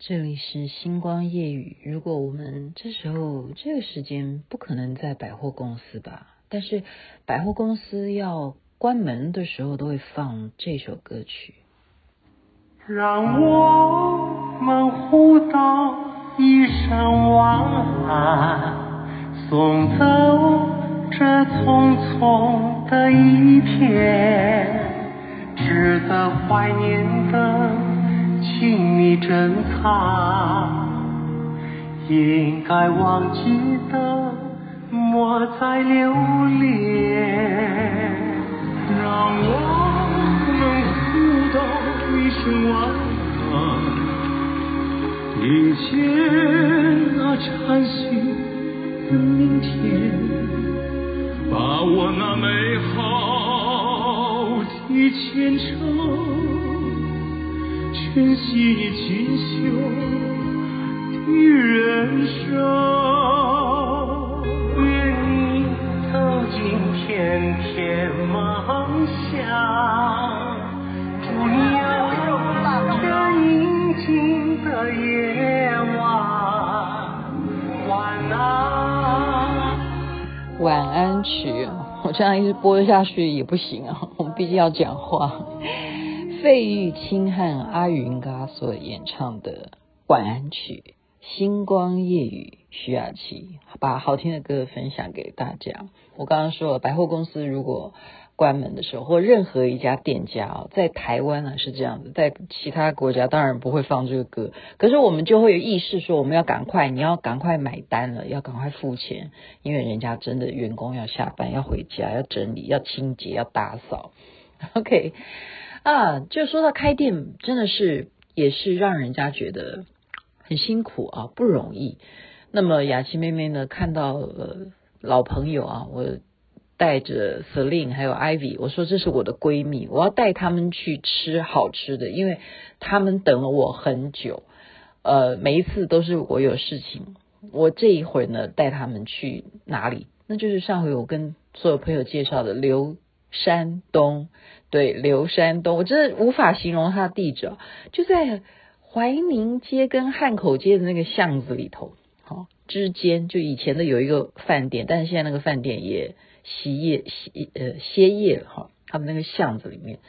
这里是星光夜雨。如果我们这时候这个时间不可能在百货公司吧？但是百货公司要关门的时候都会放这首歌曲。让我们互道一声晚安，送走这匆匆的一天，值得怀念的。珍藏，应该忘记的莫再留恋。让我们互道一声晚安，迎接那崭新的明天，把握那美好的前程。珍惜你锦绣的人生，愿你走进甜甜梦乡，祝你有个宁静的夜晚，晚安。晚安曲，我这样一直播下去也不行啊，我们毕竟要讲话。费玉清和阿云嘎所演唱的晚安曲，星光夜雨，徐雅琪把好听的歌分享给大家。我刚刚说了，百货公司如果关门的时候，或任何一家店家啊，在台湾呢是这样子，在其他国家当然不会放这个歌，可是我们就会有意识说，我们要赶快，你要赶快买单了，要赶快付钱，因为人家真的员工要下班，要回家，要整理，要清洁，要打扫。OK。啊，就说到开店，真的是也是让人家觉得很辛苦啊，不容易。那么雅琪妹妹呢，看到呃老朋友啊，我带着 Celine 还有 Ivy，我说这是我的闺蜜，我要带他们去吃好吃的，因为他们等了我很久。呃，每一次都是我有事情，我这一会儿呢带他们去哪里？那就是上回我跟所有朋友介绍的刘山东。对，刘山东，我真的无法形容他的地址，就在怀宁街跟汉口街的那个巷子里头，好之间，就以前的有一个饭店，但是现在那个饭店也歇业歇呃歇业了哈，他们那个巷子里面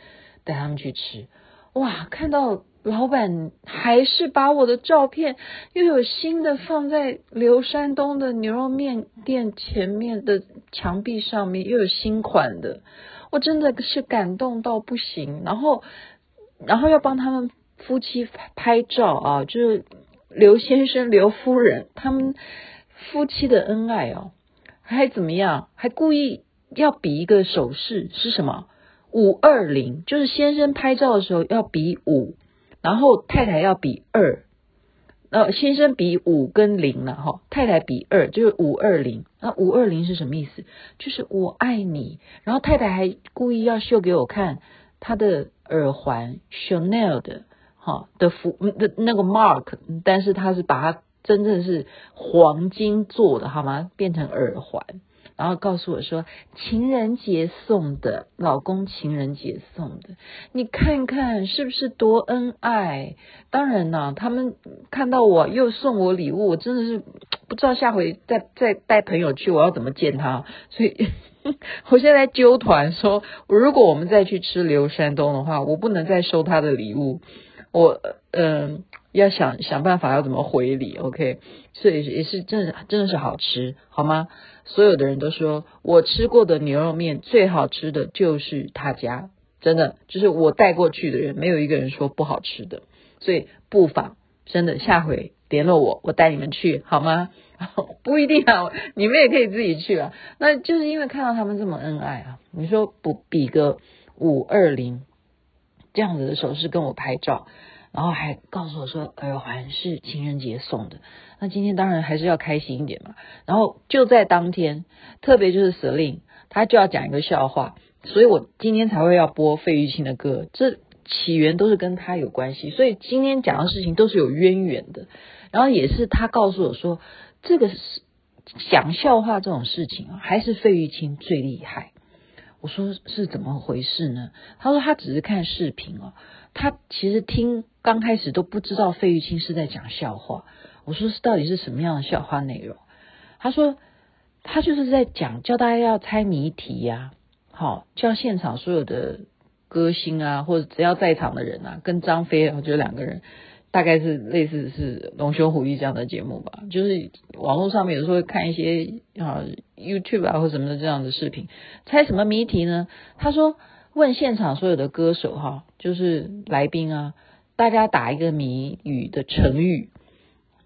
带他们去吃，哇，看到老板还是把我的照片又有新的放在刘山东的牛肉面店前面的墙壁上面，又有新款的。我真的是感动到不行，然后，然后要帮他们夫妻拍照啊，就是刘先生、刘夫人他们夫妻的恩爱哦，还怎么样？还故意要比一个手势是什么？五二零，就是先生拍照的时候要比五，然后太太要比二。呃，先生比五跟零了哈，太太比二，就是五二零。那五二零是什么意思？就是我爱你。然后太太还故意要秀给我看她的耳环，Chanel 的哈的符的那个 mark，但是她是把它真正是黄金做的，好吗？变成耳环。然后告诉我说，情人节送的，老公情人节送的，你看看是不是多恩爱？当然呢，他们看到我又送我礼物，我真的是不知道下回再再带朋友去，我要怎么见他。所以 我现在揪团说，如果我们再去吃刘山东的话，我不能再收他的礼物，我嗯、要想想办法要怎么回礼。OK，所以也是真的真的是好吃，好吗？所有的人都说，我吃过的牛肉面最好吃的就是他家，真的，就是我带过去的人，没有一个人说不好吃的。所以不妨真的下回联络我，我带你们去好吗？不一定啊，你们也可以自己去啊。那就是因为看到他们这么恩爱啊，你说不比个五二零这样子的手势跟我拍照。然后还告诉我说耳环是情人节送的，那今天当然还是要开心一点嘛。然后就在当天，特别就是司令他就要讲一个笑话，所以我今天才会要播费玉清的歌，这起源都是跟他有关系，所以今天讲的事情都是有渊源的。然后也是他告诉我说，这个是讲笑话这种事情啊，还是费玉清最厉害。我说是怎么回事呢？他说他只是看视频哦，他其实听刚开始都不知道费玉清是在讲笑话。我说是到底是什么样的笑话内容？他说他就是在讲叫大家要猜谜题呀、好叫现场所有的歌星啊，或者只要在场的人啊，跟张飞啊，就两个人。大概是类似是龙兄虎弟这样的节目吧，就是网络上面有时候会看一些啊 YouTube 啊或什么的这样的视频，猜什么谜题呢？他说问现场所有的歌手哈，就是来宾啊，大家打一个谜语的成语，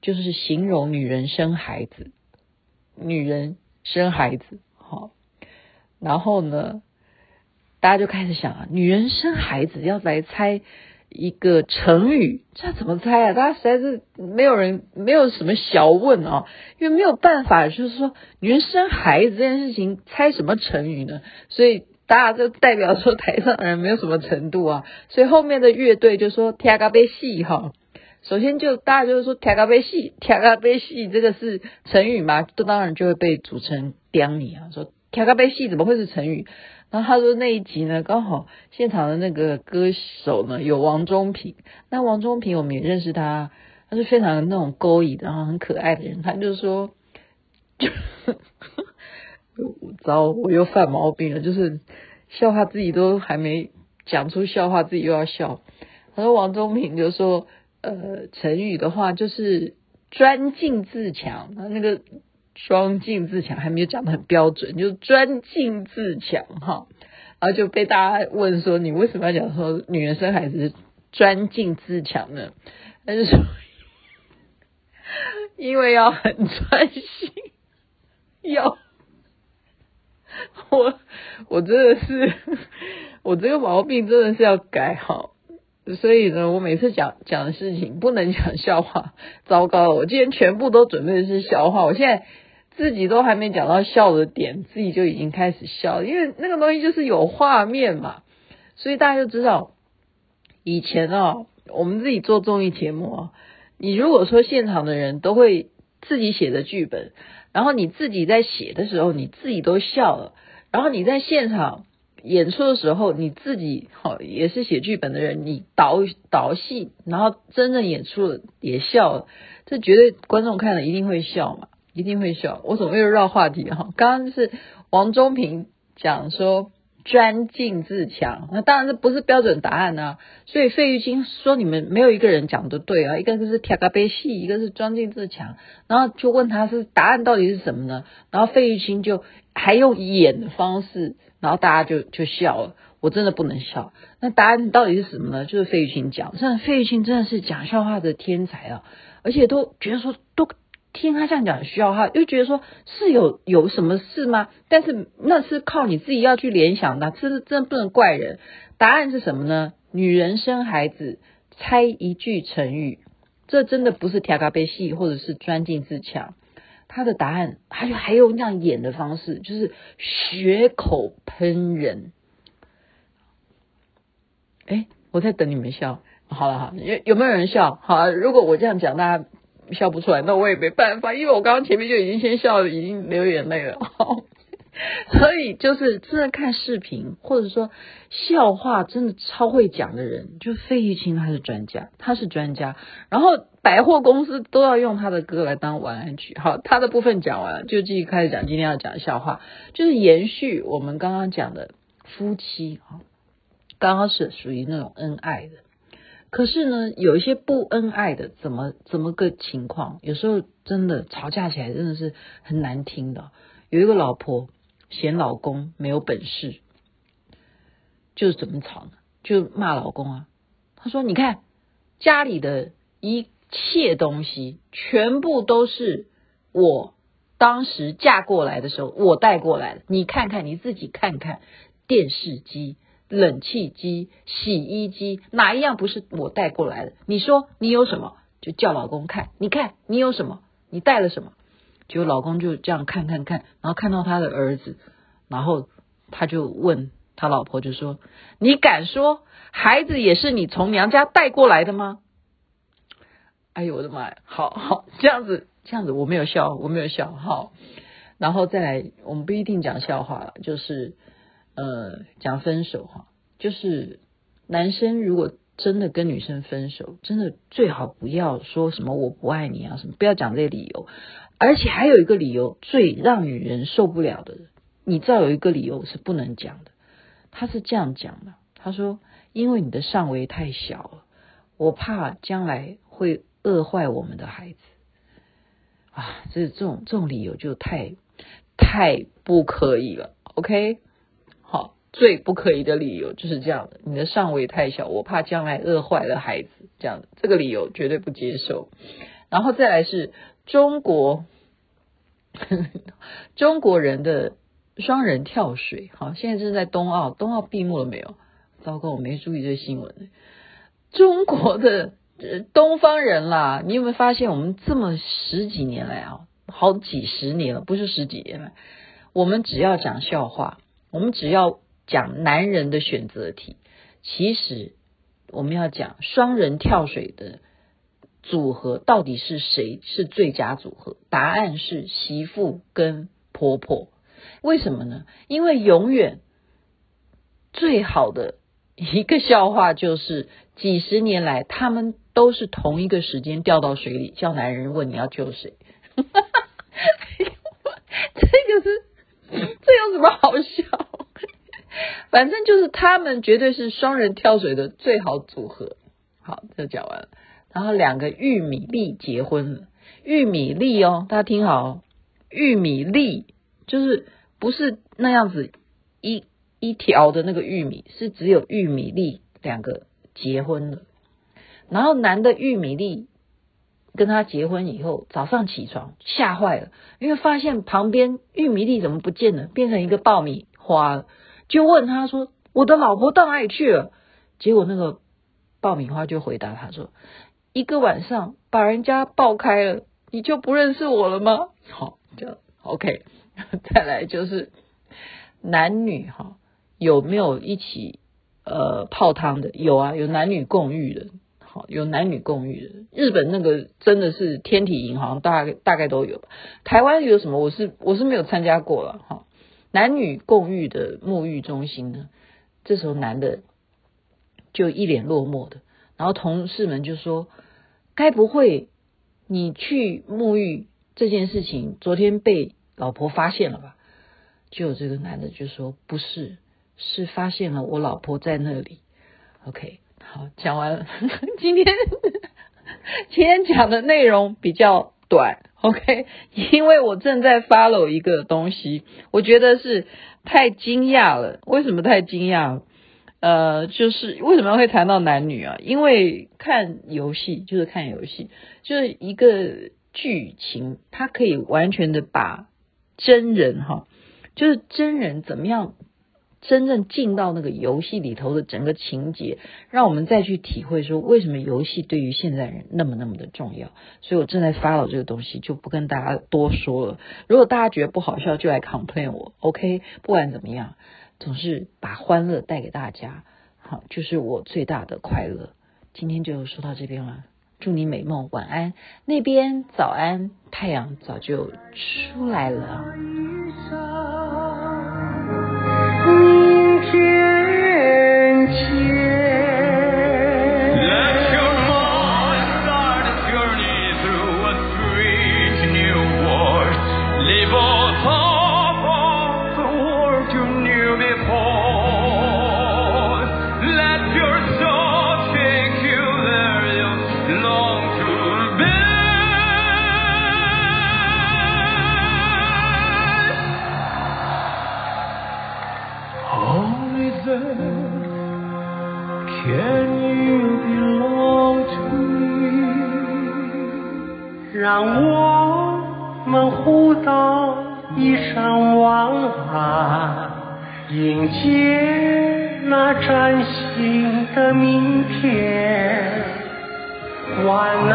就是形容女人生孩子，女人生孩子好，然后呢，大家就开始想啊，女人生孩子要来猜。一个成语，这怎么猜啊？大家实在是没有人，没有什么小问啊，因为没有办法，就是说女人生孩子这件事情，猜什么成语呢？所以大家就代表说台上的人没有什么程度啊，所以后面的乐队就说听甲要死哈。首先就大家就是说听甲要死，听甲要死这个是成语嘛？这当然就会被主持人刁你啊，说听甲要死怎么会是成语？然后他说那一集呢，刚好现场的那个歌手呢有王中平，那王中平我们也认识他，他是非常那种勾引然后很可爱的人。他就说，就糟，我又犯毛病了，就是笑话自己都还没讲出笑话，自己又要笑。他说王中平就说，呃，成语的话就是专进自强，他那个。专进自强还没有讲得很标准，就专进自强哈，然后就被大家问说，你为什么要讲说女人生孩子专进自强呢？他就说 因为要很专心，要 我我真的是我这个毛病真的是要改好，所以呢，我每次讲讲的事情不能讲笑话，糟糕了，我今天全部都准备的是笑话，我现在。自己都还没讲到笑的点，自己就已经开始笑，因为那个东西就是有画面嘛，所以大家就知道，以前啊，我们自己做综艺节目啊，你如果说现场的人都会自己写的剧本，然后你自己在写的时候，你自己都笑了，然后你在现场演出的时候，你自己好也是写剧本的人，你导导戏，然后真正演出了也笑了，这绝对观众看了一定会笑嘛。一定会笑，我怎么又绕话题哈？刚刚是王中平讲说专进自强，那当然这不是标准答案啊。所以费玉清说你们没有一个人讲的对啊，一个是听甲要死，一个是专进自强，然后就问他是答案到底是什么呢？然后费玉清就还用演的方式，然后大家就就笑了。我真的不能笑。那答案到底是什么呢？就是费玉清讲，真的费玉清真的是讲笑话的天才啊，而且都觉得说都。听他这样讲，需要哈，又觉得说是有有什么事吗？但是那是靠你自己要去联想的，这是真的不能怪人。答案是什么呢？女人生孩子，猜一句成语，这真的不是听甲要死或者是钻进自强。他的答案还有还有那样演的方式，就是血口喷人。哎，我在等你们笑。好了好，有有没有人笑？好，啊如果我这样讲，大家。笑不出来，那我也没办法，因为我刚刚前面就已经先笑，已经流眼泪了。所以就是真的看视频，或者说笑话真的超会讲的人，就费玉清他是专家，他是专家。然后百货公司都要用他的歌来当晚安曲。好，他的部分讲完了，就继续开始讲今天要讲的笑话，就是延续我们刚刚讲的夫妻啊，刚刚是属于那种恩爱的。可是呢，有一些不恩爱的，怎么怎么个情况？有时候真的吵架起来真的是很难听的。有一个老婆嫌老公没有本事，就是怎么吵呢？就骂老公啊。他说：“你看家里的一切东西，全部都是我当时嫁过来的时候我带过来的。你看看你自己看看电视机。”冷气机、洗衣机，哪一样不是我带过来的？你说你有什么，就叫老公看。你看你有什么，你带了什么？结果老公就这样看看看，然后看到他的儿子，然后他就问他老婆，就说：“你敢说孩子也是你从娘家带过来的吗？”哎呦我的妈呀！好好这样子，这样子我没有笑，我没有笑。好，然后再来，我们不一定讲笑话了，就是。呃讲分手哈，就是男生如果真的跟女生分手，真的最好不要说什么我不爱你啊什么，不要讲这些理由。而且还有一个理由最让女人受不了的，你知道有一个理由是不能讲的，他是这样讲的，他说因为你的上围太小了，我怕将来会饿坏我们的孩子。啊，这这种这种理由就太太不可以了，OK？最不可以的理由就是这样的，你的上围太小，我怕将来饿坏了孩子，这样的这个理由绝对不接受。然后再来是中国 中国人的双人跳水，好，现在正在冬奥，冬奥闭幕了没有？糟糕，我没注意这新闻。中国的。呃东方人啦，你有没有发现，我们这么十几年来啊，好几十年了，不是十几年了，我们只要讲笑话，我们只要讲男人的选择题，其实我们要讲双人跳水的组合到底是谁是最佳组合？答案是媳妇跟婆婆。为什么呢？因为永远最好的一个笑话就是几十年来他们。都是同一个时间掉到水里，叫男人问你要救谁？这个是这有什么好笑？反正就是他们绝对是双人跳水的最好组合。好，这讲完了。然后两个玉米粒结婚了，玉米粒哦，大家听好哦，玉米粒就是不是那样子一一条的那个玉米，是只有玉米粒两个结婚了。然后男的玉米粒跟他结婚以后，早上起床吓坏了，因为发现旁边玉米粒怎么不见了，变成一个爆米花了，就问他说：“我的老婆到哪里去了？”结果那个爆米花就回答他说：“一个晚上把人家爆开了，你就不认识我了吗？”好，这样 OK。再来就是男女哈有没有一起呃泡汤的？有啊，有男女共浴的。好，有男女共浴的，日本那个真的是天体银行大概大概都有。台湾有什么？我是我是没有参加过了哈。男女共浴的沐浴中心呢，这时候男的就一脸落寞的，然后同事们就说：“该不会你去沐浴这件事情，昨天被老婆发现了吧？”就这个男的就说：“不是，是发现了我老婆在那里。”OK。好，讲完了。今天今天讲的内容比较短，OK？因为我正在 follow 一个东西，我觉得是太惊讶了。为什么太惊讶？呃，就是为什么会谈到男女啊？因为看游戏就是看游戏，就是一个剧情，它可以完全的把真人哈，就是真人怎么样。真正进到那个游戏里头的整个情节，让我们再去体会说，为什么游戏对于现在人那么那么的重要。所以我正在 follow 这个东西，就不跟大家多说了。如果大家觉得不好笑，就来 complain 我，OK？不管怎么样，总是把欢乐带给大家，好，就是我最大的快乐。今天就说到这边了，祝你美梦，晚安。那边早安，太阳早就出来了。